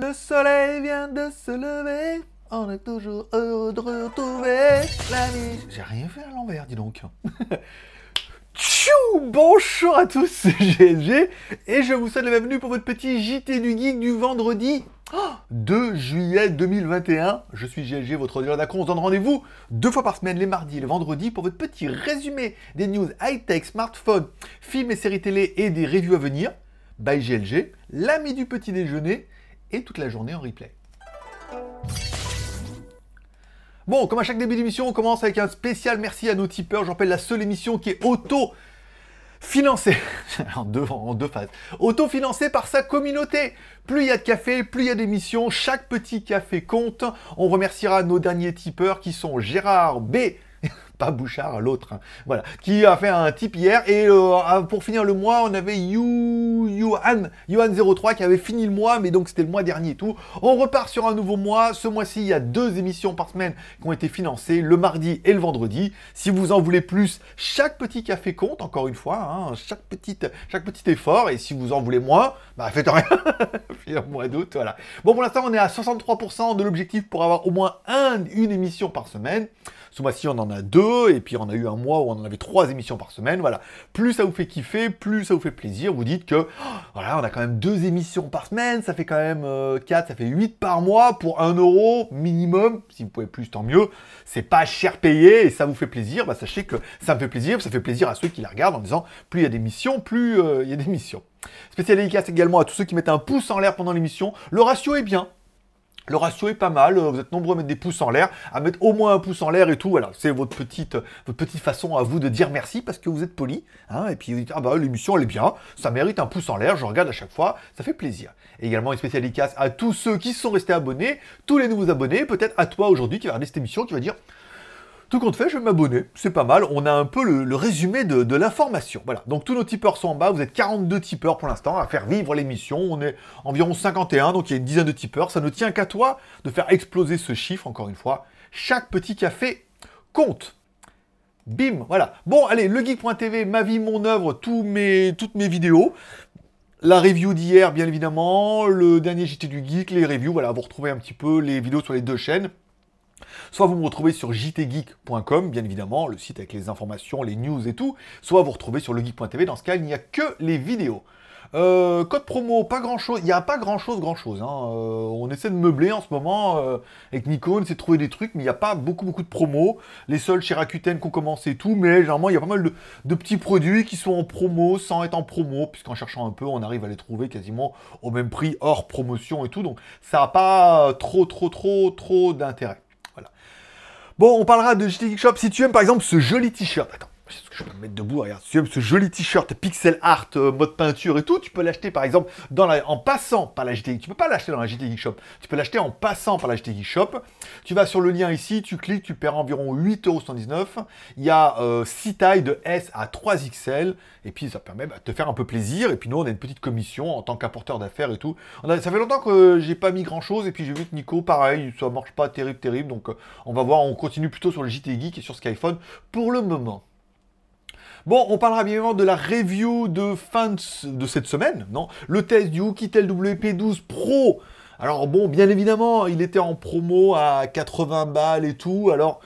Le soleil vient de se lever. On est toujours heureux de retrouver l'ami. J'ai rien fait à l'envers, dis donc. Tchou Bonjour à tous, c'est GLG et je vous souhaite la bienvenue pour votre petit JT du Geek du vendredi 2 juillet 2021. Je suis GLG, votre auditeur d'acron. On se donne rendez-vous deux fois par semaine, les mardis et les vendredis, pour votre petit résumé des news high-tech, smartphones, films et séries télé et des reviews à venir. By GLG, l'ami du petit déjeuner et toute la journée en replay. Bon, comme à chaque début d'émission, on commence avec un spécial merci à nos tipeurs. Je rappelle la seule émission qui est auto financée en deux, phases, auto-financée par sa communauté. Plus il y a de café, plus il y a d'émissions, chaque petit café compte. On remerciera nos derniers tipeurs qui sont Gérard B, pas Bouchard, l'autre, hein. voilà, qui a fait un tip hier. Et euh, pour finir le mois, on avait You, Yuan, Yuan03 qui avait fini le mois, mais donc c'était le mois dernier et tout. On repart sur un nouveau mois. Ce mois-ci, il y a deux émissions par semaine qui ont été financées, le mardi et le vendredi. Si vous en voulez plus, chaque petit café compte, encore une fois, hein, chaque, petite, chaque petit effort. Et si vous en voulez moins, bah faites rien. Puis mois d'août, voilà. Bon, pour l'instant, on est à 63% de l'objectif pour avoir au moins un, une émission par semaine. Ce mois-ci, on en a deux, et puis on a eu un mois où on en avait trois émissions par semaine. Voilà. Plus ça vous fait kiffer, plus ça vous fait plaisir. Vous dites que, oh, voilà, on a quand même deux émissions par semaine, ça fait quand même euh, quatre, ça fait huit par mois pour un euro minimum. Si vous pouvez plus, tant mieux. C'est pas cher payé et ça vous fait plaisir. Bah, sachez que ça me fait plaisir, ça fait plaisir à ceux qui la regardent en disant plus il y a d'émissions, plus euh, il y a d'émissions. Spécial dédicace également à tous ceux qui mettent un pouce en l'air pendant l'émission. Le ratio est bien. Le ratio est pas mal, vous êtes nombreux à mettre des pouces en l'air, à mettre au moins un pouce en l'air et tout, voilà, c'est votre petite, votre petite façon à vous de dire merci parce que vous êtes poli, hein, et puis vous dites, ah bah l'émission elle est bien, ça mérite un pouce en l'air, je regarde à chaque fois, ça fait plaisir. Et également une spéciale dédicace à tous ceux qui sont restés abonnés, tous les nouveaux abonnés, peut-être à toi aujourd'hui qui va regarder cette émission, qui va dire, tout compte fait, je vais m'abonner. C'est pas mal. On a un peu le, résumé de, l'information. Voilà. Donc tous nos tipeurs sont en bas. Vous êtes 42 tipeurs pour l'instant à faire vivre l'émission. On est environ 51, donc il y a une dizaine de tipeurs. Ça ne tient qu'à toi de faire exploser ce chiffre, encore une fois. Chaque petit café compte. Bim, voilà. Bon, allez, legeek.tv, ma vie, mon œuvre, tous mes, toutes mes vidéos. La review d'hier, bien évidemment, le dernier JT du Geek, les reviews, voilà, vous retrouvez un petit peu les vidéos sur les deux chaînes. Soit vous me retrouvez sur jtgeek.com, bien évidemment, le site avec les informations, les news et tout. Soit vous retrouvez sur legeek.tv. Dans ce cas, il n'y a que les vidéos. Euh, code promo, pas grand chose. Il n'y a pas grand chose, grand chose. Hein. Euh, on essaie de meubler en ce moment euh, avec Nikon, on de trouver des trucs, mais il n'y a pas beaucoup, beaucoup de promos. Les seuls chez Rakuten qui ont commencé et tout, mais généralement il y a pas mal de, petits produits qui sont en promo sans être en promo, puisqu'en cherchant un peu, on arrive à les trouver quasiment au même prix, hors promotion et tout. Donc ça n'a pas trop, trop, trop, trop d'intérêt. Bon, on parlera de GT Shop. Si tu aimes par exemple ce joli t-shirt, attends, je peux me mettre debout, regarde, si tu aimes ce joli t-shirt pixel art, euh, mode peinture et tout, tu peux l'acheter par exemple en passant par la GT Tu peux pas l'acheter dans la GT Shop, tu peux l'acheter en passant par la GT Shop. Tu vas sur le lien ici, tu cliques, tu perds environ 8,79€. Il y a 6 euh, tailles de S à 3XL, et puis ça permet bah, de te faire un peu plaisir. Et puis nous, on a une petite commission en tant qu'apporteur d'affaires et tout. ça fait longtemps que j'ai pas mis grand chose, et puis j'ai vu que Nico, pareil, ça marche pas terrible, terrible. Donc euh, on va voir, on continue plutôt sur le JT Geek et sur Skyphone pour le moment. Bon, on parlera bien évidemment de la review de fin de, cette semaine, non? Le test du Oukitel WP12 Pro. Alors bon, bien évidemment, il était en promo à 80 balles et tout. Alors,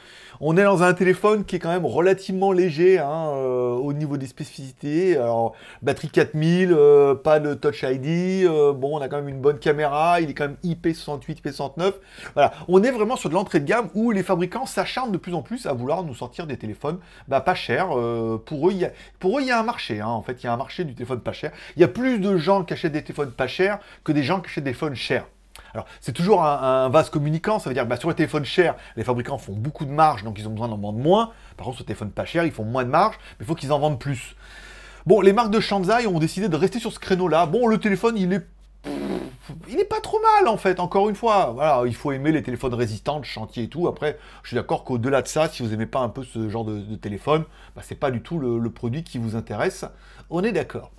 on est dans un téléphone qui est quand même relativement léger hein, euh, au niveau des spécificités. Alors, batterie 4000, euh, pas de Touch ID. Euh, bon, on a quand même une bonne caméra. Il est quand même IP68, IP69. Voilà, on est vraiment sur de l'entrée de gamme où les fabricants s'acharnent de plus en plus à vouloir nous sortir des téléphones bah, pas chers. pour, eux, il y a, un marché. Hein. En fait, il y a un marché du téléphone pas cher. Il y a plus de gens qui achètent des téléphones pas chers que des gens qui achètent des téléphones chers. Alors, c'est toujours un, vase communicant, ça veut dire que bah, sur les téléphones chers, les fabricants font beaucoup de marge, donc ils ont besoin d'en vendre moins. Par contre, sur les téléphones pas chers, ils font moins de marge, mais il faut qu'ils en vendent plus. Bon, les marques de Shanzai ont décidé de rester sur ce créneau-là. Bon, le téléphone, il est il n'est pas trop mal en fait, encore une fois. Voilà, il faut aimer les téléphones résistants, chantier et tout. Après, je suis d'accord qu'au-delà de ça, si vous n'aimez pas un peu ce genre de, téléphone, bah, c'est pas du tout le, produit qui vous intéresse. On est d'accord.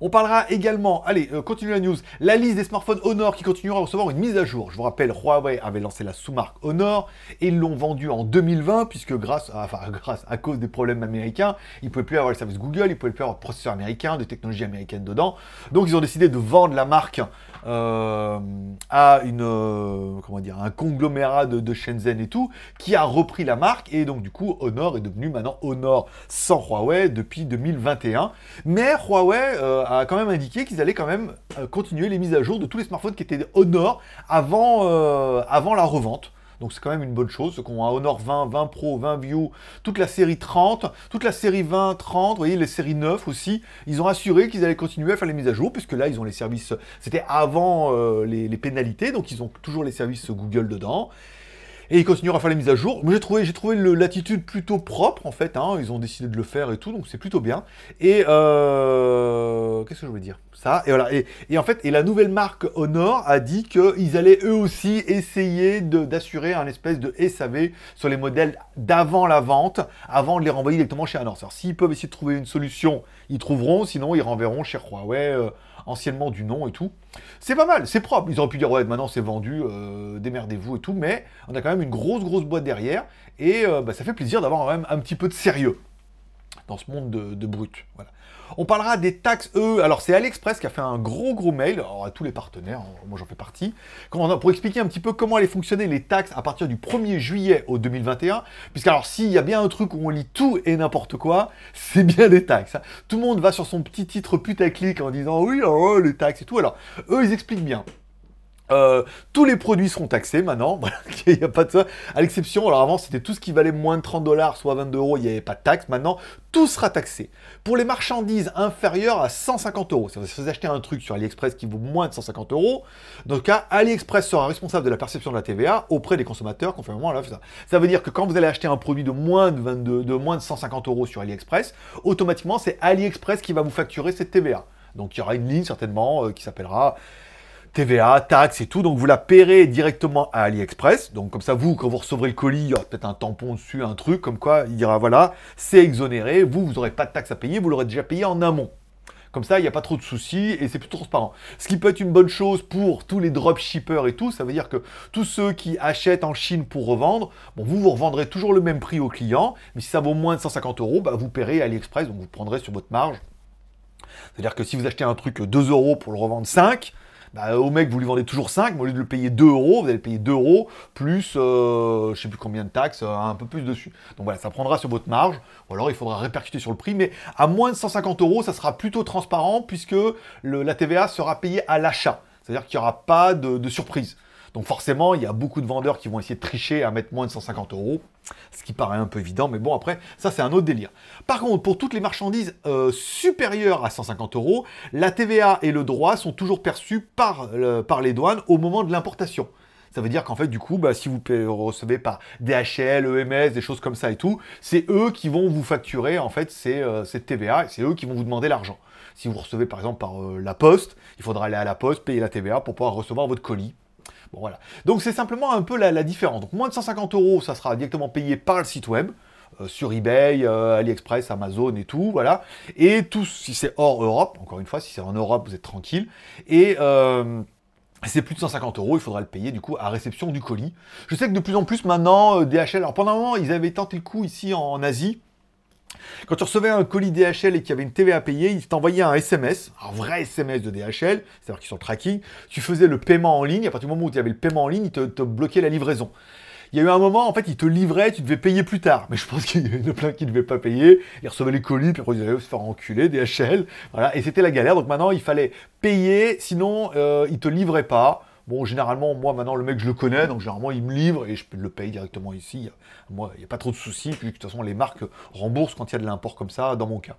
On parlera également, allez, euh, continue la news, la liste des smartphones Honor qui continuera à recevoir une mise à jour. Je vous rappelle, Huawei avait lancé la sous-marque Honor et ils l'ont vendue en 2020 puisque grâce, à, cause des problèmes américains, ils ne pouvaient plus avoir le service Google, ils ne pouvaient plus avoir de processeurs américains, de technologies américaines dedans. Donc ils ont décidé de vendre la marque euh, à une, euh, un conglomérat de, de, Shenzhen et tout, qui a repris la marque, et donc du coup, Honor est devenu maintenant Honor sans Huawei depuis 2021. Mais Huawei euh, a quand même indiqué qu'ils allaient quand même continuer les mises à jour de tous les smartphones qui étaient Honor avant, avant la revente. Donc c'est quand même une bonne chose. Ont un Honor 20, 20 Pro, 20 View, toute la série 30, toute la série 20, 30, vous voyez, les séries 9 aussi, ils ont assuré qu'ils allaient continuer à faire les mises à jour, puisque là, ils ont les services, c'était avant euh, les, pénalités, donc ils ont toujours les services Google dedans. Et ils continueront à faire les mises à jour. J'ai trouvé, trouvé l'attitude plutôt propre en fait. Hein. Ils ont décidé de le faire et tout, donc c'est plutôt bien. Et euh, qu'est-ce que je veux dire? Ça. Et voilà. Et, en fait, et la nouvelle marque Honor a dit qu'ils allaient eux aussi essayer d'assurer un espèce de SAV sur les modèles d'avant la vente, avant de les renvoyer directement chez Honor. S'ils peuvent essayer de trouver une solution, ils trouveront. Sinon, ils renverront chez Huawei. Euh, anciennement du nom et tout. C'est pas mal, c'est propre. Ils auraient pu dire, ouais, maintenant c'est vendu, euh, démerdez-vous et tout, mais on a quand même une grosse, grosse boîte derrière, et euh, bah, ça fait plaisir d'avoir quand même un petit peu de sérieux dans ce monde de, de brut. Voilà. On parlera des taxes E. Alors, c'est AliExpress qui a fait un gros, gros mail à tous les partenaires. Hein, moi, j'en fais partie. Pour expliquer un petit peu comment allaient fonctionner les taxes à partir du 1er juillet au 2021. Puisque, alors, s'il y a bien un truc où on lit tout et n'importe quoi, c'est bien des taxes. Hein. Tout le monde va sur son petit titre putaclic en disant oui, oh, les taxes et tout. Alors, eux, ils expliquent bien. Euh, tous les produits seront taxés maintenant, il n'y a pas de ça, à l'exception, alors avant c'était tout ce qui valait moins de 30 dollars, soit 22 euros, il n'y avait pas de taxe, maintenant tout sera taxé. Pour les marchandises inférieures à 150 euros, si vous achetez un truc sur AliExpress qui vaut moins de 150 euros, dans le cas, AliExpress sera responsable de la perception de la TVA auprès des consommateurs, conformément à la ça. Ça veut dire que quand vous allez acheter un produit de moins de, 22, de moins de 150 euros sur AliExpress, automatiquement c'est AliExpress qui va vous facturer cette TVA. Donc il y aura une ligne certainement euh, qui s'appellera TVA, taxes et tout, donc vous la paierez directement à AliExpress. Donc comme ça, vous, quand vous recevrez le colis, il y aura peut-être un tampon dessus, un truc, comme quoi il dira voilà, c'est exonéré, vous, vous n'aurez pas de taxes à payer, vous l'aurez déjà payé en amont. Comme ça, il n'y a pas trop de soucis et c'est plutôt transparent. Ce qui peut être une bonne chose pour tous les dropshippers et tout, ça veut dire que tous ceux qui achètent en Chine pour revendre, bon, vous vous revendrez toujours le même prix au client, mais si ça vaut moins de 150 euros, bah, vous paierez AliExpress, donc vous prendrez sur votre marge. C'est-à-dire que si vous achetez un truc 2 euros pour le revendre 5, bah, au mec, vous lui vendez toujours 5, mais au lieu de le payer 2 euros, vous allez payer 2 euros, plus euh, je sais plus combien de taxes, euh, un peu plus dessus. Donc voilà, ça prendra sur votre marge, ou alors il faudra répercuter sur le prix, mais à moins de 150 euros, ça sera plutôt transparent, puisque la TVA sera payée à l'achat. C'est-à-dire qu'il n'y aura pas de surprise. Donc forcément, il y a beaucoup de vendeurs qui vont essayer de tricher à mettre moins de 150 euros, ce qui paraît un peu évident, mais bon, après, ça c'est un autre délire. Par contre, pour toutes les marchandises euh, supérieures à 150 euros, la TVA et le droit sont toujours perçus par, par les douanes au moment de l'importation. Ça veut dire qu'en fait, du coup, bah, si vous recevez par DHL, EMS, des choses comme ça et tout, c'est eux qui vont vous facturer en fait euh, cette TVA et c'est eux qui vont vous demander l'argent. Si vous recevez par exemple par euh, la poste, il faudra aller à la poste, payer la TVA pour pouvoir recevoir votre colis. Voilà. Donc c'est simplement un peu la, différence. Donc moins de 150 euros, ça sera directement payé par le site web. Euh, sur eBay, euh, AliExpress, Amazon et tout, voilà. Et tout, si c'est hors Europe, encore une fois, si c'est en Europe, vous êtes tranquille. Et euh, c'est plus de 150 euros, il faudra le payer du coup à réception du colis. Je sais que de plus en plus maintenant, DHL, alors pendant un moment, ils avaient tenté le coup ici en Asie, quand tu recevais un colis DHL et qu'il y avait une TVA à payer, il t'envoyait un SMS, un vrai SMS de DHL, c'est-à-dire qu'ils sont tracking, tu faisais le paiement en ligne, à partir du moment où tu avais le paiement en ligne, il te, bloquait la livraison. Il y a eu un moment, en fait, il te livrait, tu devais payer plus tard. Mais je pense qu'il y en a plein qui ne devaient pas payer. Ils recevaient les colis, puis ils allaient se faire enculer, DHL. Voilà, et c'était la galère. Donc maintenant, il fallait payer, sinon, euh, ils te livraient pas. Bon, généralement, moi, maintenant, le mec, je le connais, donc généralement, il me livre et je peux le payer directement ici. Moi, il n'y a pas trop de soucis, puis de toute façon, les marques remboursent quand il y a de l'import comme ça, dans mon cas.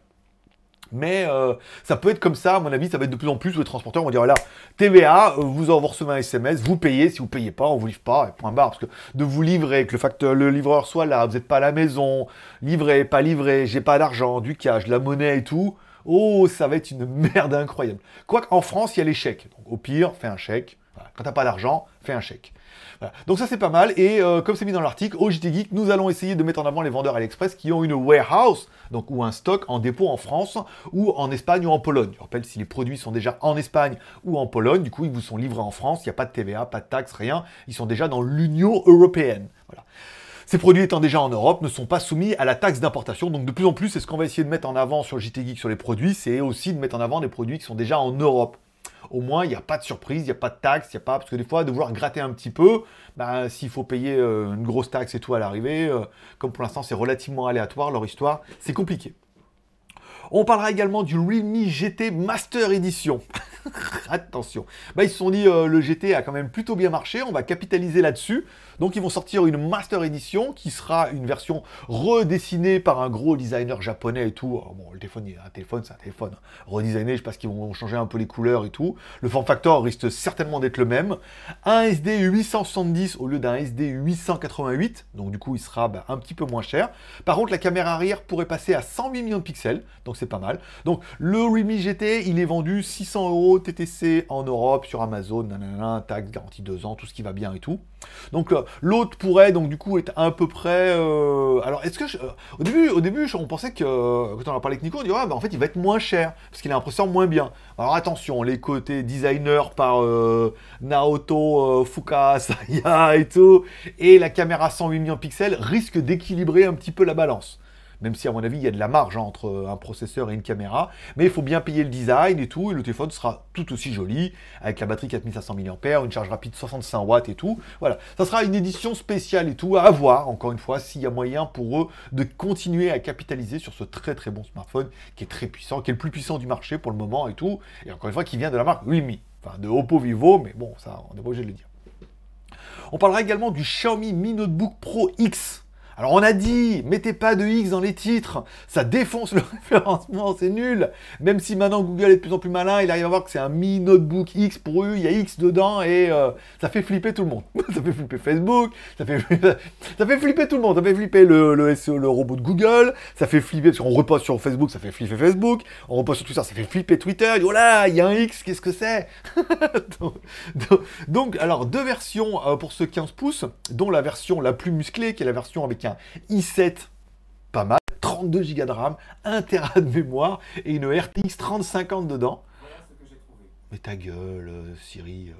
Mais euh, ça peut être comme ça, à mon avis, ça va être de plus en plus les transporteurs vont dire voilà, TVA, euh, vous en recevez un SMS, vous payez, si vous payez pas, on vous livre pas, point barre, parce que de vous livrer, que le facteur, le livreur soit là, vous n'êtes pas à la maison, livré, pas livré, j'ai pas d'argent, du cash, de la monnaie et tout, oh, ça va être une merde incroyable. Quoique en France, il y a les chèques. Donc au pire, fais un chèque, Quand t'as pas d'argent, fais un chèque. Donc ça c'est pas mal, et euh, comme c'est mis dans l'article, au JT Geek, nous allons essayer de mettre en avant les vendeurs AliExpress qui ont une warehouse, donc ou un stock en dépôt en France, ou en Espagne ou en Pologne. Je rappelle, si les produits sont déjà en Espagne ou en Pologne, du coup ils vous sont livrés en France, il n'y a pas de TVA, pas de taxes, rien, ils sont déjà dans l'Union Européenne. Ces produits étant déjà en Europe ne sont pas soumis à la taxe d'importation. Donc de plus en plus, c'est ce qu'on va essayer de mettre en avant sur JT Geek sur les produits, c'est aussi de mettre en avant des produits qui sont déjà en Europe. Au moins, il n'y a pas de surprise, il n'y a pas de taxe, il n'y a pas. Parce que des fois, de vouloir gratter un petit peu, bah, s'il faut payer euh, une grosse taxe et tout à l'arrivée, euh, comme pour l'instant c'est relativement aléatoire leur histoire, c'est compliqué. On parlera également du Realme GT Master Edition. Attention. Bah, ils se sont dit, euh, le GT a quand même plutôt bien marché, on va capitaliser là-dessus. Donc ils vont sortir une Master Edition qui sera une version redessinée par un gros designer japonais et tout. bon, le téléphone, un téléphone, c'est un téléphone. Redesigné, je pense qu'ils vont changer un peu les couleurs et tout. Le form factor risque certainement d'être le même. Un SD 870 au lieu d'un SD 888. Donc du coup, il sera bah, un petit peu moins cher. Par contre, la caméra arrière pourrait passer à 108 millions de pixels. Donc c'est pas mal. Donc le Realme GT, il est vendu 600 euros TTC en Europe sur Amazon, nanana, taxe, garantie 2 ans, tout ce qui va bien et tout. Donc euh, l'autre pourrait donc du coup être à peu près. Euh, alors est-ce que euh, au début, au début, on pensait que quand on a parlé avec Nico, on dirait ah, bah, en fait il va être moins cher parce qu'il a un processeur moins bien. Alors attention, les côtés designer par Naoto Fukasaya et tout et la caméra 108 millions de pixels risquent d'équilibrer un petit peu la balance même si à mon avis il y a de la marge entre un processeur et une caméra, mais il faut bien payer le design et tout, et le téléphone sera tout aussi joli, avec la batterie 4500 mAh, une charge rapide 65 watts et tout, voilà, ça sera une édition spéciale et tout, à voir, encore une fois, s'il y a moyen pour eux de continuer à capitaliser sur ce très très bon smartphone, qui est très puissant, qui est le plus puissant du marché pour le moment et tout, et encore une fois, qui vient de la marque Realme, enfin de Oppo Vivo, mais bon, ça, on n'est pas obligé de le dire. On parlera également du Xiaomi Mi Notebook Pro X, alors on a dit, mettez pas de X dans les titres, ça défonce le référencement, c'est nul. Même si maintenant Google est de plus en plus malin, il arrive à voir que c'est un Mi Notebook X pour eux, il y a X dedans et euh, ça fait flipper tout le monde. ça fait flipper Facebook, ça fait, ça fait flipper tout le monde, ça fait flipper le, le SEO, le robot de Google, ça fait flipper, parce qu'on reposte sur Facebook, ça fait flipper Facebook, on reposte sur Twitter, ça fait flipper Twitter, et voilà, il y a un X, qu'est-ce que c'est? Donc, alors deux versions euh, pour ce 15 pouces, dont la version la plus musclée, qui est la version avec un i7 pas mal, 32 Go de RAM, 1 Tera de mémoire et une RTX 3050 dedans. Voilà ce que j'ai trouvé. Mais ta gueule, euh, Siri, euh,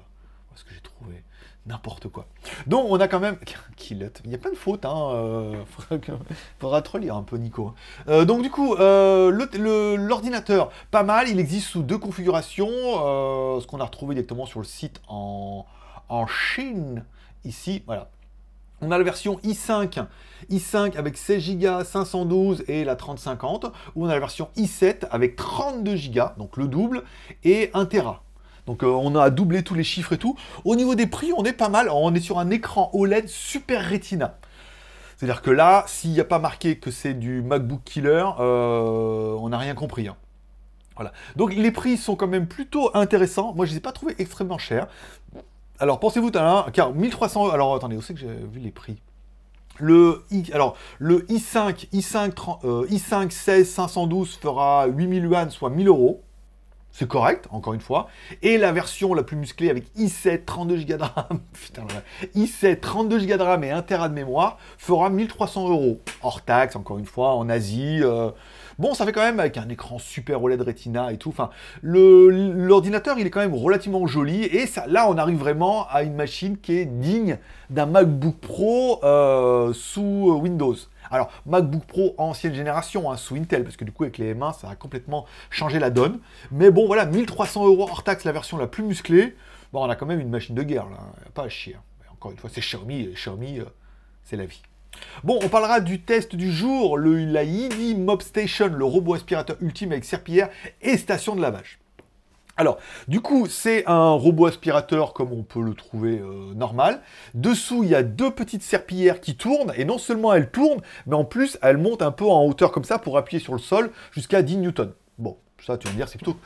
ce que j'ai trouvé N'importe quoi. Donc on a quand même... Il n'y a pas de faute, hein. Euh, faudra, te relire un peu, Nico. Euh, donc du coup, l'ordinateur, pas mal. Il existe sous deux configurations. ce qu'on a retrouvé directement sur le site en, en Chine. Ici, voilà. On a la version i5, i5 avec 16 Go, 512 et la 3050, ou on a la version i7 avec 32 Go, donc le double, et 1 Tera. Donc euh, on a doublé tous les chiffres et tout. Au niveau des prix, on est pas mal. On est sur un écran OLED Super Retina. C'est-à-dire que là, s'il n'y a pas marqué que c'est du MacBook Killer, euh, on n'a rien compris. Hein. Voilà. Donc les prix sont quand même plutôt intéressants. Moi, je ne les ai pas trouvés extrêmement chers. Alors, pensez-vous, car 1300 euros. Alors, attendez, où c'est que j'ai vu les prix? Le, alors, le i5, i5, i5 16 512 fera 8000 yuan, soit 1000 euros. C'est correct, encore une fois. Et la version la plus musclée avec i7, 32 Go de RAM, putain, i7, 32 Go de RAM et 1 Tera de mémoire fera 1300 euros. Hors taxe, encore une fois, en Asie. Euh, Bon, ça fait quand même avec un écran super OLED Retina et tout. Enfin, l'ordinateur, il est quand même relativement joli. Et là, on arrive vraiment à une machine qui est digne d'un MacBook Pro euh, sous Windows. Alors, MacBook Pro ancienne génération, hein, sous Intel, parce que du coup, avec les M1, ça a complètement changé la donne. Mais bon, voilà, 1300 euros hors taxe, la version la plus musclée. Bon, on a quand même une machine de guerre, là. Pas à chier. Hein. encore une fois, c'est Xiaomi. Xiaomi, euh, c'est la vie. Bon, on parlera du test du jour, le, la Yidi Mob Station, le robot aspirateur ultime avec serpillière et station de lavage. Alors, du coup, c'est un robot aspirateur comme on peut le trouver euh, normal. Dessous, il y a deux petites serpillières qui tournent, et non seulement elles tournent, mais en plus, elles montent un peu en hauteur comme ça pour appuyer sur le sol jusqu'à 10 newtons. Bon, ça, tu vas me dire, c'est plutôt...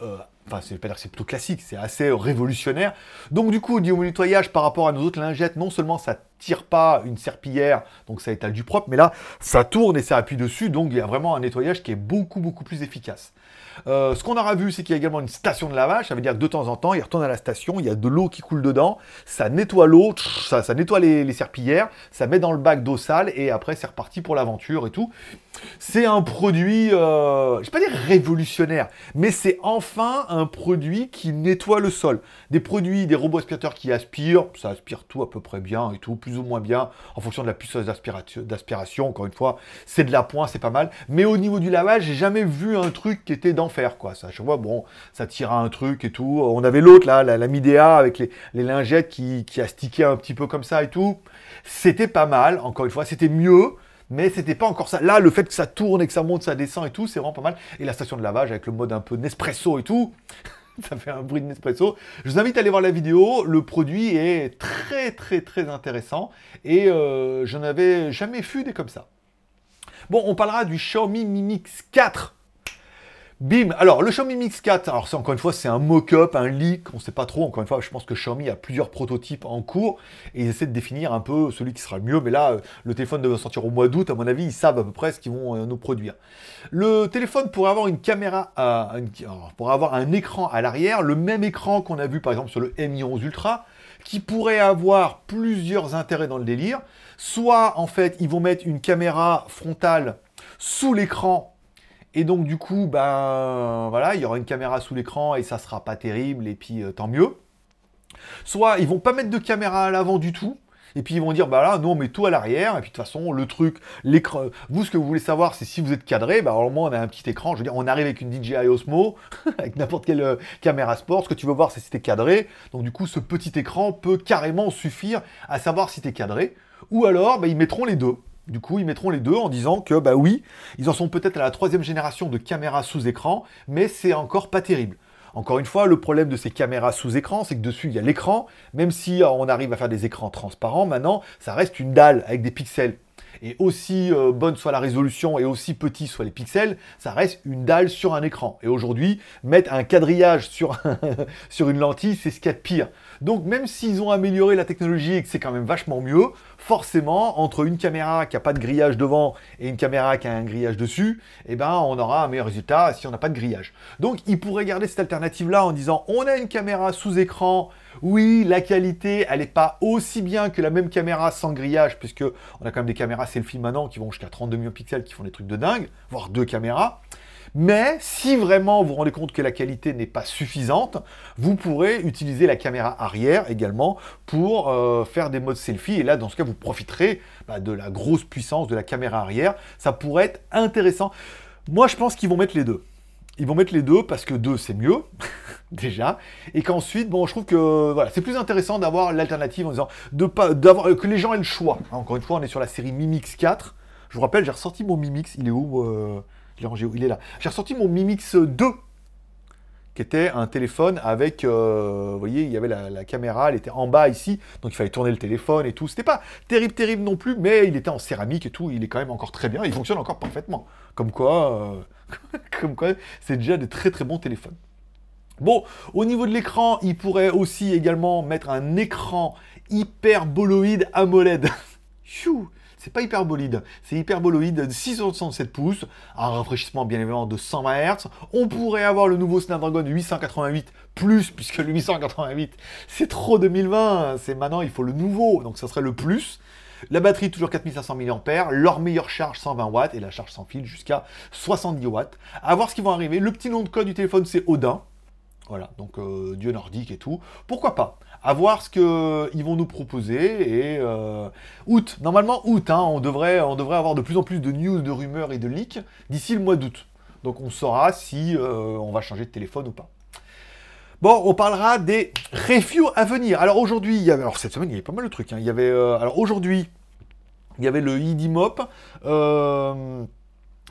Euh, enfin, c'est pas dire c'est plutôt classique, c'est assez révolutionnaire. Donc du coup, au niveau nettoyage par rapport à nos autres lingettes, non seulement ça tire pas une serpillière, donc ça étale du propre, mais là, ça tourne et ça appuie dessus, donc il y a vraiment un nettoyage qui est beaucoup beaucoup plus efficace. Euh, ce qu'on aura vu, c'est qu'il y a également une station de lavage. Ça veut dire que de temps en temps, il retourne à la station, il y a de l'eau qui coule dedans, ça nettoie l'eau, ça, ça, nettoie les, serpillères, ça met dans le bac d'eau sale et après c'est reparti pour l'aventure et tout. C'est un produit, euh, je vais pas dire révolutionnaire, mais c'est enfin un produit qui nettoie le sol. Des produits, des robots aspirateurs qui aspirent, ça aspire tout à peu près bien et tout, plus ou moins bien, en fonction de la puissance d'aspiration. Encore une fois, c'est de la pointe, c'est pas mal. Mais au niveau du lavage, j'ai jamais vu un truc qui était d'enfer, quoi. Ça, je vois, bon, ça tire un truc et tout. On avait l'autre, là, la, la, Midea avec les, lingettes qui, qui a stické un petit peu comme ça et tout. C'était pas mal, encore une fois, c'était mieux mais c'était pas encore ça. Là, le fait que ça tourne et que ça monte, ça descend et tout, c'est vraiment pas mal. Et la station de lavage avec le mode un peu Nespresso et tout, ça fait un bruit de Nespresso. Je vous invite à aller voir la vidéo. Le produit est très très très intéressant et euh, je n'avais jamais vu comme ça. Bon, on parlera du Xiaomi Mi Mix 4 Bim Alors, le Xiaomi Mix 4, alors c'est encore une fois, c'est un mock-up, un leak, on ne sait pas trop. Encore une fois, je pense que Xiaomi a plusieurs prototypes en cours et ils essaient de définir un peu celui qui sera le mieux. Mais là, euh, le téléphone devrait sortir au mois d'août. À mon avis, ils savent à peu près ce qu'ils vont euh, nous produire. Le téléphone pourrait avoir une caméra, euh, pourrait avoir un écran à l'arrière, le même écran qu'on a vu par exemple sur le Mi 11 Ultra, qui pourrait avoir plusieurs intérêts dans le délire. Soit, en fait, ils vont mettre une caméra frontale sous l'écran et donc du coup, ben voilà, il y aura une caméra sous l'écran et ça sera pas terrible et puis euh, tant mieux. Soit ils vont pas mettre de caméra à l'avant du tout. Et puis ils vont dire, bah là, non, on met tout à l'arrière. Et puis de toute façon, le truc, l'écran. Vous, ce que vous voulez savoir, c'est si vous êtes cadré. Bah, alors, moi, on a un petit écran. Je veux dire, on arrive avec une DJI Osmo, avec n'importe quelle euh, caméra sport. Ce que tu veux voir, c'est si t'es cadré. Donc, du coup, ce petit écran peut carrément suffire à savoir si t'es cadré. Ou alors, bah, ils mettront les deux. Du coup, ils mettront les deux en disant que, bah oui, ils en sont peut-être à la troisième génération de caméras sous écran, mais c'est encore pas terrible. Encore une fois, le problème de ces caméras sous écran, c'est que dessus, il y a l'écran. Même si on arrive à faire des écrans transparents, maintenant, ça reste une dalle avec des pixels. Et aussi euh, bonne soit la résolution et aussi petit soient les pixels, ça reste une dalle sur un écran. Et aujourd'hui, mettre un quadrillage sur, sur une lentille, c'est ce qu'il y a de pire. Donc même s'ils ont amélioré la technologie et que c'est quand même vachement mieux, forcément, entre une caméra qui n'a pas de grillage devant et une caméra qui a un grillage dessus, eh ben, on aura un meilleur résultat si on n'a pas de grillage. Donc ils pourraient garder cette alternative-là en disant on a une caméra sous écran, oui, la qualité, elle n'est pas aussi bien que la même caméra sans grillage, puisque on a quand même des caméras selfie maintenant qui vont jusqu'à 32 millions de pixels, qui font des trucs de dingue, voire deux caméras. Mais si vraiment vous rendez compte que la qualité n'est pas suffisante, vous pourrez utiliser la caméra arrière également pour euh, faire des modes selfie. Et là, dans ce cas, vous profiterez bah, de la grosse puissance de la caméra arrière. Ça pourrait être intéressant. Moi, je pense qu'ils vont mettre les deux. Ils vont mettre les deux parce que deux, c'est mieux, déjà. Et qu'ensuite, bon, je trouve que voilà, c'est plus intéressant d'avoir l'alternative en disant de pas, d'avoir, que les gens aient le choix. Encore une fois, on est sur la série Mimix 4. Je vous rappelle, j'ai ressorti mon Mimix. Il est où euh, il est là. J'ai ressorti mon Mi Mix 2, était un téléphone avec, euh, vous voyez, il y avait la, caméra, elle était en bas ici, donc il fallait tourner le téléphone et tout. C'était pas terrible, terrible non plus, mais il était en céramique et tout. Il est quand même encore très bien. Il fonctionne encore parfaitement. Comme quoi, euh, comme quoi, c'est déjà des très très bons téléphones. Bon, au niveau de l'écran, il pourrait aussi également mettre un écran hyperboloïde AMOLED. c'est pas hyperbolide, c'est hyperboloïde de 667 pouces, un rafraîchissement bien évidemment de 120 Hz. On pourrait avoir le nouveau Snapdragon 888 plus, puisque le 888 c'est trop 2020, c'est maintenant il faut le nouveau, donc ça serait le plus. La batterie toujours 4500 mAh, leur meilleure charge 120 watts et la charge sans fil jusqu'à 70 watts. À voir ce qui va arriver. Le petit nom de code du téléphone c'est Odin. Voilà, donc euh, dieu nordique et tout. Pourquoi pas? À voir ce qu'ils vont nous proposer. Et euh, août, normalement août, hein, on, devrait, on devrait avoir de plus en plus de news, de rumeurs et de leaks d'ici le mois d'août. Donc on saura si euh, on va changer de téléphone ou pas. Bon, on parlera des reviews à venir. Alors aujourd'hui, il y avait, alors cette semaine, il y avait pas mal de trucs. Hein. Il y avait, euh, alors aujourd'hui, il y avait le IDMOP.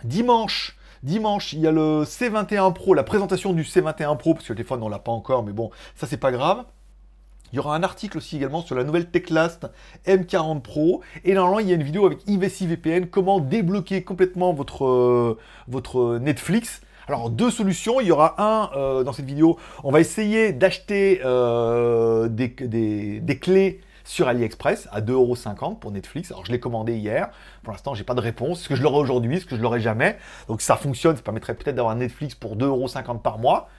dimanche, Dimanche, il y a le C21 Pro, la présentation du C21 Pro, parce que le téléphone, on l'a pas encore, mais bon, ça, c'est pas grave. Il y aura un article aussi également sur la nouvelle Techlast M40 Pro. Et normalement, il y a une vidéo avec IVC VPN, comment débloquer complètement votre, euh, votre Netflix. Alors, deux solutions. Il y aura un, euh, dans cette vidéo, on va essayer d'acheter euh, des, des, clés sur AliExpress à 2,50€ pour Netflix. Alors je l'ai commandé hier. Pour l'instant, j'ai pas de réponse. Est-ce que je l'aurai aujourd'hui? Est-ce que je l'aurai jamais? Donc ça fonctionne. Ça permettrait peut-être d'avoir Netflix pour 2,50€ par mois.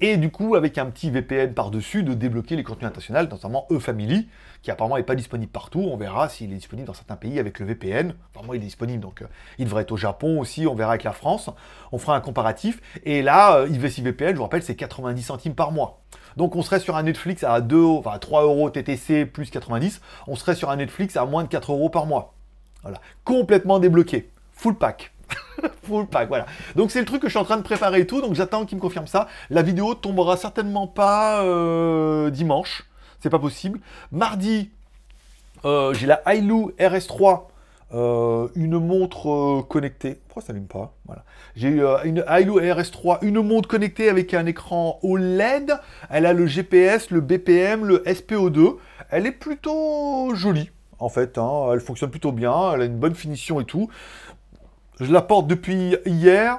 Et du coup, avec un petit VPN par-dessus, de débloquer les contenus internationaux, notamment E-Family, qui apparemment n'est pas disponible partout. On verra s'il est disponible dans certains pays avec le VPN. Enfin, il est disponible, donc euh, il devrait être au Japon aussi. On verra avec la France. On fera un comparatif. Et là, euh, VPN, je vous rappelle, c'est 90 centimes par mois. Donc on serait sur un Netflix à 2, enfin 3 euros TTC plus 90. On serait sur un Netflix à moins de 4 euros par mois. Voilà. Complètement débloqué. Full pack. Pack, voilà. Donc c'est le truc que je suis en train de préparer et tout, donc j'attends qu'il me confirme ça. La vidéo tombera certainement pas euh, dimanche, c'est pas possible. Mardi, euh, j'ai la Hailu RS3, euh, une montre connectée. Pourquoi ça n'allume pas? Voilà. J'ai une Hailu RS3, une montre connectée avec un écran OLED. Elle a le GPS, le BPM, le SPO2. Elle est plutôt jolie en fait. Hein. Elle fonctionne plutôt bien, elle a une bonne finition et tout. Je la porte depuis hier.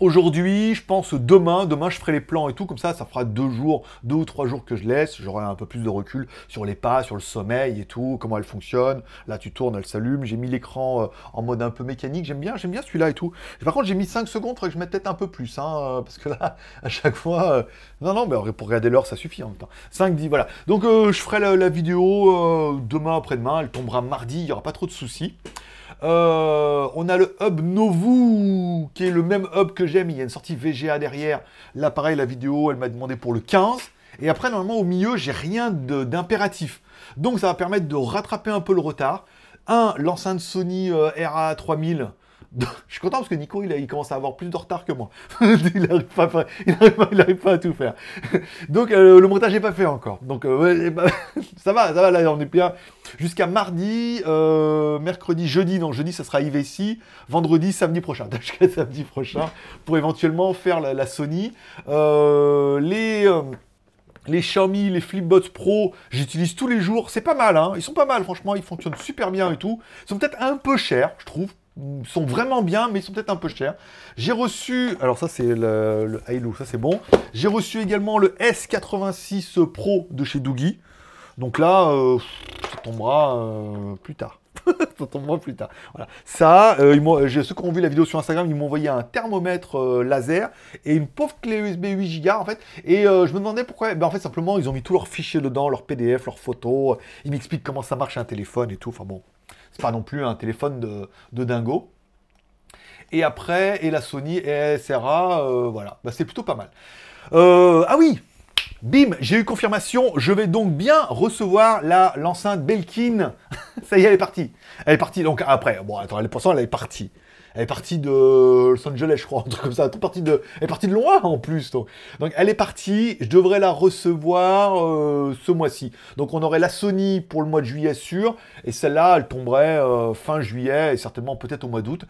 Aujourd'hui, je pense demain, demain je ferai les plans et tout, comme ça, ça fera deux jours, deux ou trois jours que je laisse, j'aurai un peu plus de recul sur les pas, sur le sommeil et tout, comment elle fonctionne. Là, tu tournes, elle s'allume. J'ai mis l'écran euh, en mode un peu mécanique, j'aime bien, j'aime bien celui-là et tout. Par contre, j'ai mis 5 secondes, faudrait que je mette peut-être un peu plus, hein, euh, parce que là, à chaque fois, euh, non, non, mais pour regarder l'heure, ça suffit en même temps. 5, 10, voilà. Donc, je ferai la, la vidéo demain après-demain, elle tombera mardi, il n'y aura pas trop de soucis. Euh, on a le hub Novu, qui est le même hub que j'aime. Il y a une sortie VGA derrière. Là, pareil, la vidéo, elle m'a demandé pour le 15. Et après, normalement, au milieu, j'ai rien d'impératif. Donc, ça va permettre de rattraper un peu le retard. Un, l'enceinte Sony euh, RA3000 je suis content parce que Nico, il, commence à avoir plus de retard que moi. il n'arrive pas, pas, à tout faire. Donc, euh, le montage n'est pas fait encore. Donc, euh, bah, ça va, ça va, là, on est bien. Jusqu'à mardi, euh, mercredi, jeudi, donc jeudi, ça sera IVC. Vendredi, samedi prochain. Jusqu'à samedi prochain, pour éventuellement faire la, Sony. les les Xiaomi, les Flipbots Pro, j'utilise tous les jours. C'est pas mal, hein. Ils sont pas mal, franchement. Ils fonctionnent super bien et tout. Ils sont peut-être un peu chers, je trouve, sont vraiment bien, mais ils sont peut-être un peu chers. J'ai reçu, alors ça c'est le, le ça c'est bon. J'ai reçu également le S86 Pro de chez Doogie. Donc là, euh, ça tombera euh, plus tard. ça tombera plus tard. Voilà. Ça, euh, ceux qui ont vu la vidéo sur Instagram, ils m'ont envoyé un thermomètre laser et une pauvre clé USB 8 Go en fait. Et je me demandais pourquoi. Ben, en fait, simplement, ils ont mis tous leurs fichiers dedans, leurs PDF, leurs photos. Ils m'expliquent comment ça marche un téléphone et tout. Enfin bon, c'est pas non plus un téléphone de, dingo. Et après, et la Sony et SRA, euh, voilà, bah, c'est plutôt pas mal. Euh, ah oui, bim, j'ai eu confirmation, je vais donc bien recevoir la l'enceinte Belkin. Ça y est, elle est partie. Elle est partie, donc après, bon, attends, elle elle est partie. Elle est partie de Los Angeles, je crois, un truc comme ça. Elle est partie de, elle est partie de loin en plus. Donc. elle est partie. Je devrais la recevoir euh, ce mois-ci. Donc on aurait la Sony pour le mois de juillet sûr, et celle-là, elle tomberait euh, fin juillet et certainement peut-être au mois d'août.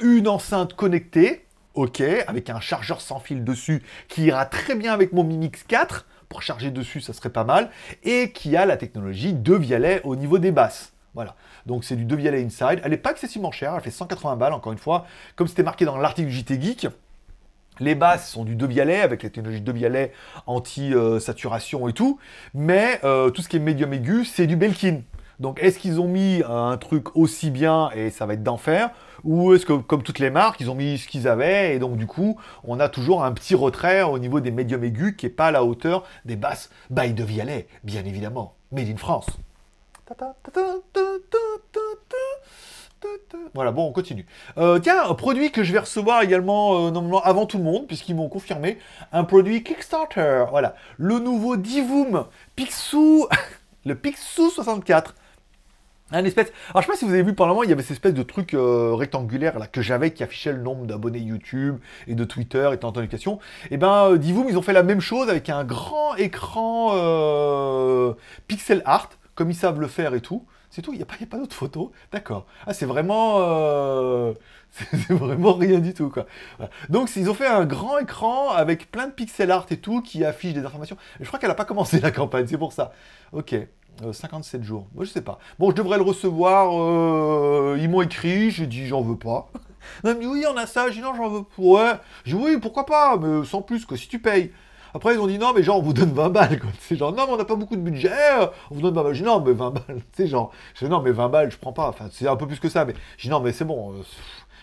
Une enceinte connectée, ok, avec un chargeur sans fil dessus qui ira très bien avec mon Mi Mix 4 pour charger dessus, ça serait pas mal, et qui a la technologie de Vialet au niveau des basses. Voilà. Donc c'est du Devialet Inside. Elle n'est pas excessivement chère, elle fait 180 balles, encore une fois. Comme c'était marqué dans l'article du JT Geek, les basses sont du Devialet, avec la technologie Devialet anti-saturation et tout. Mais euh, tout ce qui est médium aigu, c'est du Belkin. Donc est-ce qu'ils ont mis un truc aussi bien et ça va être d'enfer Ou est-ce que, comme toutes les marques, ils ont mis ce qu'ils avaient et donc du coup, on a toujours un petit retrait au niveau des médiums aigus qui n'est pas à la hauteur des basses by de bien évidemment. Made in France. Voilà, bon, on continue. Euh, tiens, un produit que je vais recevoir également euh, normalement avant tout le monde, puisqu'ils m'ont confirmé, un produit Kickstarter. Voilà, le nouveau Divoom Pixou, le Pixou 64. Un espèce. Alors je sais pas si vous avez vu par moment, il y avait cette espèce de truc euh, rectangulaire là que j'avais qui affichait le nombre d'abonnés YouTube et de Twitter et tant d'éducation. Et eh ben Divoom ils ont fait la même chose avec un grand écran pixel art comme ils savent le faire et tout. C'est tout, il n'y a pas, pas d'autres photos. D'accord. Ah, c'est vraiment. Euh, c'est vraiment rien du tout, quoi. Donc, ils ont fait un grand écran avec plein de pixel art et tout qui affiche des informations. Je crois qu'elle n'a pas commencé la campagne, c'est pour ça. Ok. 57 euh, jours. Moi, je sais pas. Bon, je devrais le recevoir. Euh, ils m'ont écrit, j'ai dit j'en veux pas. Non, mais oui, on a ça. J'ai dit non, j'en veux pas. Ouais. J'ai dit oui, pourquoi pas, mais sans plus, que si tu payes. Après, ils ont dit non, mais genre, on vous donne 20 balles. C'est genre, non, mais on n'a pas beaucoup de budget, on vous donne 20 balles. Je dis non, mais 20 balles. C'est genre, je dis non, mais 20 balles, je prends pas. Enfin, c'est un peu plus que ça. Mais je dis non, mais c'est bon. Euh,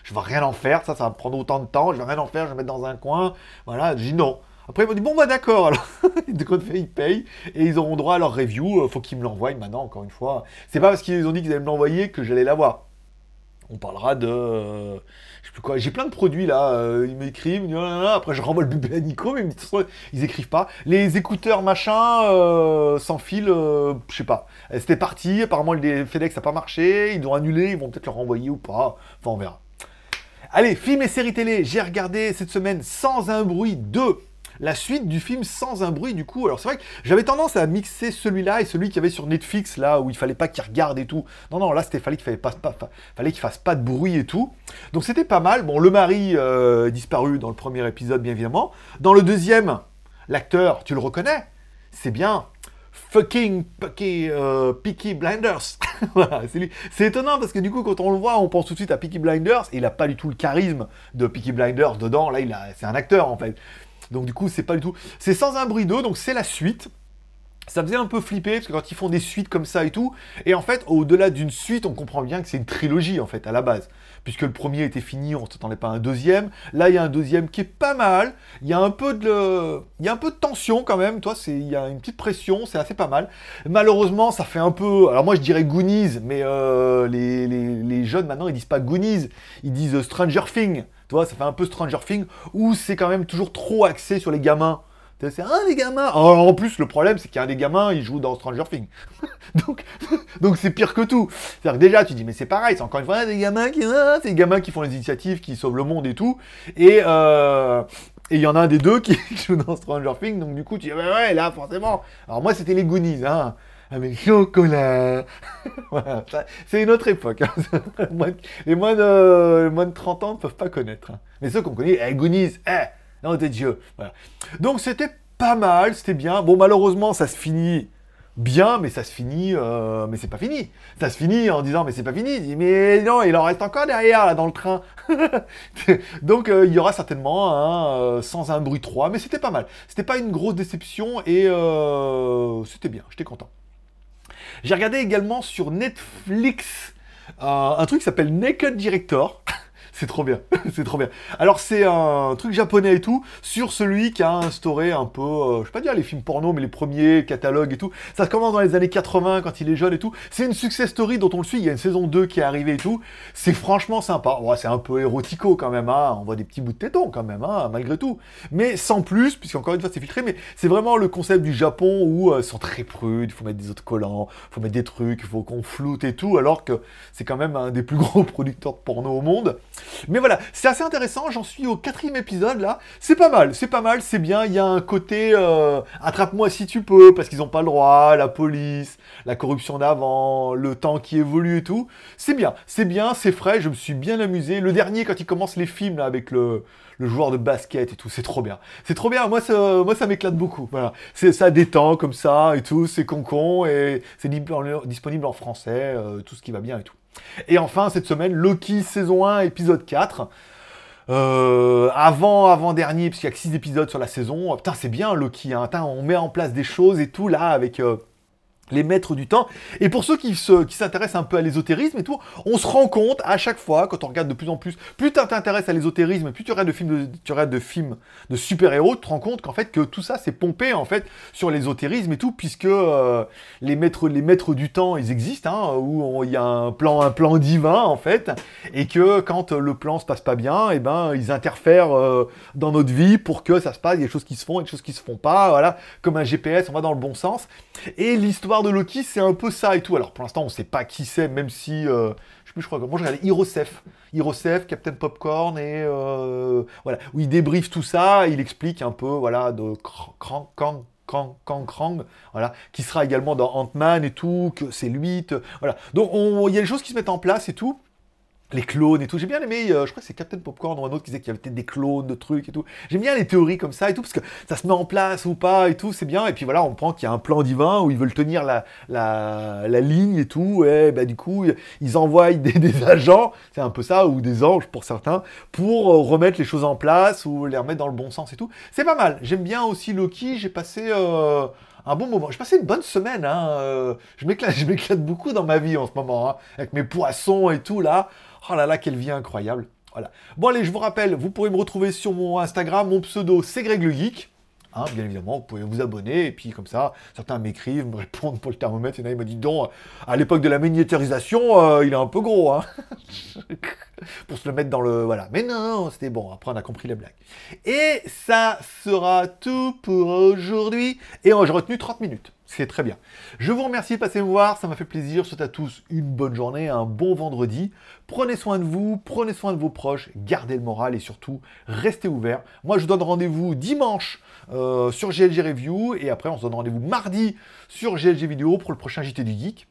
je vais rien en faire. Ça, ça va prendre autant de temps. Je vais rien en faire. Je vais mettre dans un coin. Voilà. Je dis non. Après, ils m'ont dit, bon, bah d'accord, alors. ils payent et ils auront droit à leur review. Faut qu'ils me l'envoient maintenant, encore une fois. C'est pas parce qu'ils ont dit qu'ils allaient me l'envoyer que j'allais l'avoir. On parlera de. J'ai plein de produits là. Euh, ils m'écrivent. Après, je renvoie le bébé à Nico, mais ils, écrivent pas. Les écouteurs machin euh, sans fil, euh, je sais pas. C'était parti. Apparemment, le FedEx n'a pas marché. Ils l'ont annulé. Ils vont peut-être le renvoyer ou pas. Enfin, on verra. Allez, films et séries télé. J'ai regardé cette semaine Sans un bruit 2 la suite du film sans un bruit du coup. Alors c'est vrai que j'avais tendance à mixer celui-là et celui qu'il y avait sur Netflix là où il fallait pas qu'il regarde et tout. Non non là c'était fallait qu'il pas, fallait qu'il fasse pas de bruit et tout. Donc c'était pas mal. Bon le mari euh, disparu dans le premier épisode bien évidemment. Dans le deuxième, l'acteur tu le reconnais, c'est bien fucking Peaky, euh, Blinders. c'est étonnant parce que du coup, quand on le voit, on pense tout de suite à Peaky Blinders et il a pas du tout le charisme de Peaky Blinders dedans. Là, c'est un acteur en fait. Donc du coup, c'est pas du tout. C'est sans un bruit donc c'est la suite. Ça faisait un peu flipper parce que quand ils font des suites comme ça et tout, et en fait, au-delà d'une suite, on comprend bien que c'est une trilogie en fait à la base, puisque le premier était fini, on s'attendait pas à un deuxième. Là, il y a un deuxième qui est pas mal. Il y a un peu de, tension quand même. Toi, c'est, il y a une petite pression, c'est assez pas mal. Malheureusement, ça fait un peu. Alors moi, je dirais Goonies, mais euh, les, les, jeunes maintenant, ils disent pas Goonies, ils disent Stranger Things. Tu vois, ça fait un peu Stranger Things, où c'est quand même toujours trop axé sur les gamins. C'est un des gamins. en plus, le problème, c'est qu'il y a des gamins, il joue dans Stranger Things. donc, donc c'est pire que tout. C'est-à-dire que déjà, tu dis, mais c'est pareil, c'est encore une fois des gamins qui, ah, c'est des gamins qui font les initiatives, qui sauvent le monde et tout. Et euh, et il y en a un des deux qui joue dans Stranger Things, donc du coup, tu dis, ouais, là, forcément. Alors moi, c'était les Goonies, hein avec chocolat. voilà, c'est une autre époque. Hein. les, moins de, moins de 30 ans ne peuvent pas connaître. Hein. Mais ceux qu'on connaît, eh, Goonies, eh, non, t'es Dieu. Voilà. Donc c'était pas mal, c'était bien. Bon, malheureusement, ça se finit bien, mais ça se finit, euh, mais c'est pas fini. Ça se finit en disant, mais c'est pas fini. mais non, il en reste encore derrière, là, dans le train. Donc, euh, il y aura certainement un euh, sans un bruit 3, mais c'était pas mal. C'était pas une grosse déception et c'était bien, j'étais content. J'ai regardé également sur Netflix un truc qui s'appelle Naked Director. C'est trop bien, c'est trop bien. Alors c'est un truc japonais et tout, sur celui qui a instauré un peu, euh, je vais pas dire les films porno, mais les premiers catalogues et tout. Ça commence dans les années 80 quand il est jeune et tout. C'est une success story dont on le suit, il y a une saison 2 qui est arrivée et tout. C'est franchement sympa. c'est un peu érotico quand même, hein. on voit des petits bouts de tétons quand même, hein, malgré tout. Mais sans plus, puisqu'encore une fois c'est filtré, mais c'est vraiment le concept du Japon où euh, ils sont très prudes, il faut mettre des autres collants, il faut mettre des trucs, il faut qu'on floute et tout, alors que c'est quand même un des plus gros producteurs de porno au monde. Mais voilà, c'est assez intéressant, j'en suis au quatrième épisode là. C'est pas mal, c'est pas mal, c'est bien. Il y a un côté euh, attrape-moi si tu peux, parce qu'ils n'ont pas le droit, la police, la corruption d'avant, le temps qui évolue et tout. C'est bien, c'est bien, c'est frais, je me suis bien amusé. Le dernier, quand il commence les films là, avec le, joueur de basket et tout, c'est trop bien. C'est trop bien, moi ça, m'éclate beaucoup. Voilà. Ça détend comme ça et tout, c'est con et c'est disponible en français, euh, tout ce qui va bien et tout. Et enfin, cette semaine, Loki saison 1, épisode 4. Euh, avant, avant dernier, parce qu'il y a que 6 épisodes sur la saison. Putain, c'est bien Loki. Hein. on met en place des choses et tout là avec. Euh, les maîtres du temps. Et pour ceux qui, s'intéressent un peu à l'ésotérisme et tout, on se rend compte à chaque fois, quand on regarde de plus en plus, plus tu t'intéresses à l'ésotérisme, plus tu regardes de films de, tu de, films de super-héros, tu te rends compte qu'en fait, que tout ça, c'est pompé, en fait, sur l'ésotérisme et tout, puisque euh, les, maîtres, les maîtres du temps, ils existent, hein, où il y a un plan, un plan divin, en fait, et que quand le plan se passe pas bien, et eh ben, ils interfèrent euh, dans notre vie pour que ça se passe, il y a des choses qui se font et des choses qui se font pas, voilà, comme un GPS, on va dans le bon sens. Et l'histoire de Loki, c'est un peu ça et tout. Alors pour l'instant, on sait pas qui c'est, même si euh, je sais plus, je crois que moi je regardais Hirosef, Hirosef, Captain Popcorn et euh, voilà où il débriefe tout ça, il explique un peu voilà de Krang Kang Kang Kang Krang, voilà, qui sera également dans Ant-Man et tout, que c'est lui, voilà. Donc il y a des choses qui se mettent en place et tout. Les clones et tout. J'ai bien aimé, euh, je crois que c'est Captain Popcorn ou un autre qui disait qu'il y avait des clones de trucs et tout. J'aime bien les théories comme ça et tout, parce que ça se met en place ou pas et tout, c'est bien. Et puis voilà, on prend qu'il y a un plan divin où ils veulent tenir la, ligne et tout. Et bah, du coup, ils envoient des, agents, c'est un peu ça, ou des anges pour certains, pour euh, remettre les choses en place ou les remettre dans le bon sens et tout. C'est pas mal. J'aime bien aussi Loki, j'ai passé... Euh, un bon moment. J'ai passé une bonne semaine. Hein. je m'éclate, je m'éclate beaucoup dans ma vie en ce moment, hein, avec mes poissons et tout là. Oh là là, quelle vie incroyable. Voilà. Bon allez, je vous rappelle, vous pourrez me retrouver sur mon Instagram. Mon pseudo, c'est Greg le Geek. Hein, bien évidemment, vous pouvez vous abonner, et puis comme ça, certains m'écrivent, me répondent pour le thermomètre, et là, il me dit donc, à l'époque de la miniaturisation, euh, il est un peu gros, hein. pour se le mettre dans le... Voilà. Mais non, c'était bon, après on a compris la blague. Et ça sera tout pour aujourd'hui, et j'ai retenu 30 minutes. C'est très bien. Je vous remercie de passer me voir, ça m'a fait plaisir. Je souhaite à tous une bonne journée, un bon vendredi. Prenez soin de vous, prenez soin de vos proches, gardez le moral et surtout, restez ouverts. Moi, je vous donne rendez-vous dimanche euh, sur GLG Review et après, on se donne rendez-vous mardi sur GLG Vidéo pour le prochain JT du Geek.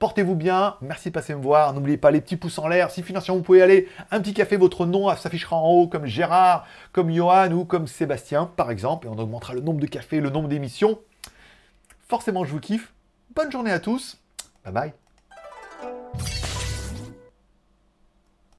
Portez-vous bien, merci de passer me voir. N'oubliez pas les petits pouces en l'air. Si financièrement vous pouvez aller, un petit café, votre nom s'affichera en haut comme Gérard, comme Johan ou comme Sébastien, par exemple, et on augmentera le nombre de cafés, le nombre d'émissions. Forcément, je vous kiffe. Bonne journée à tous. Bye bye.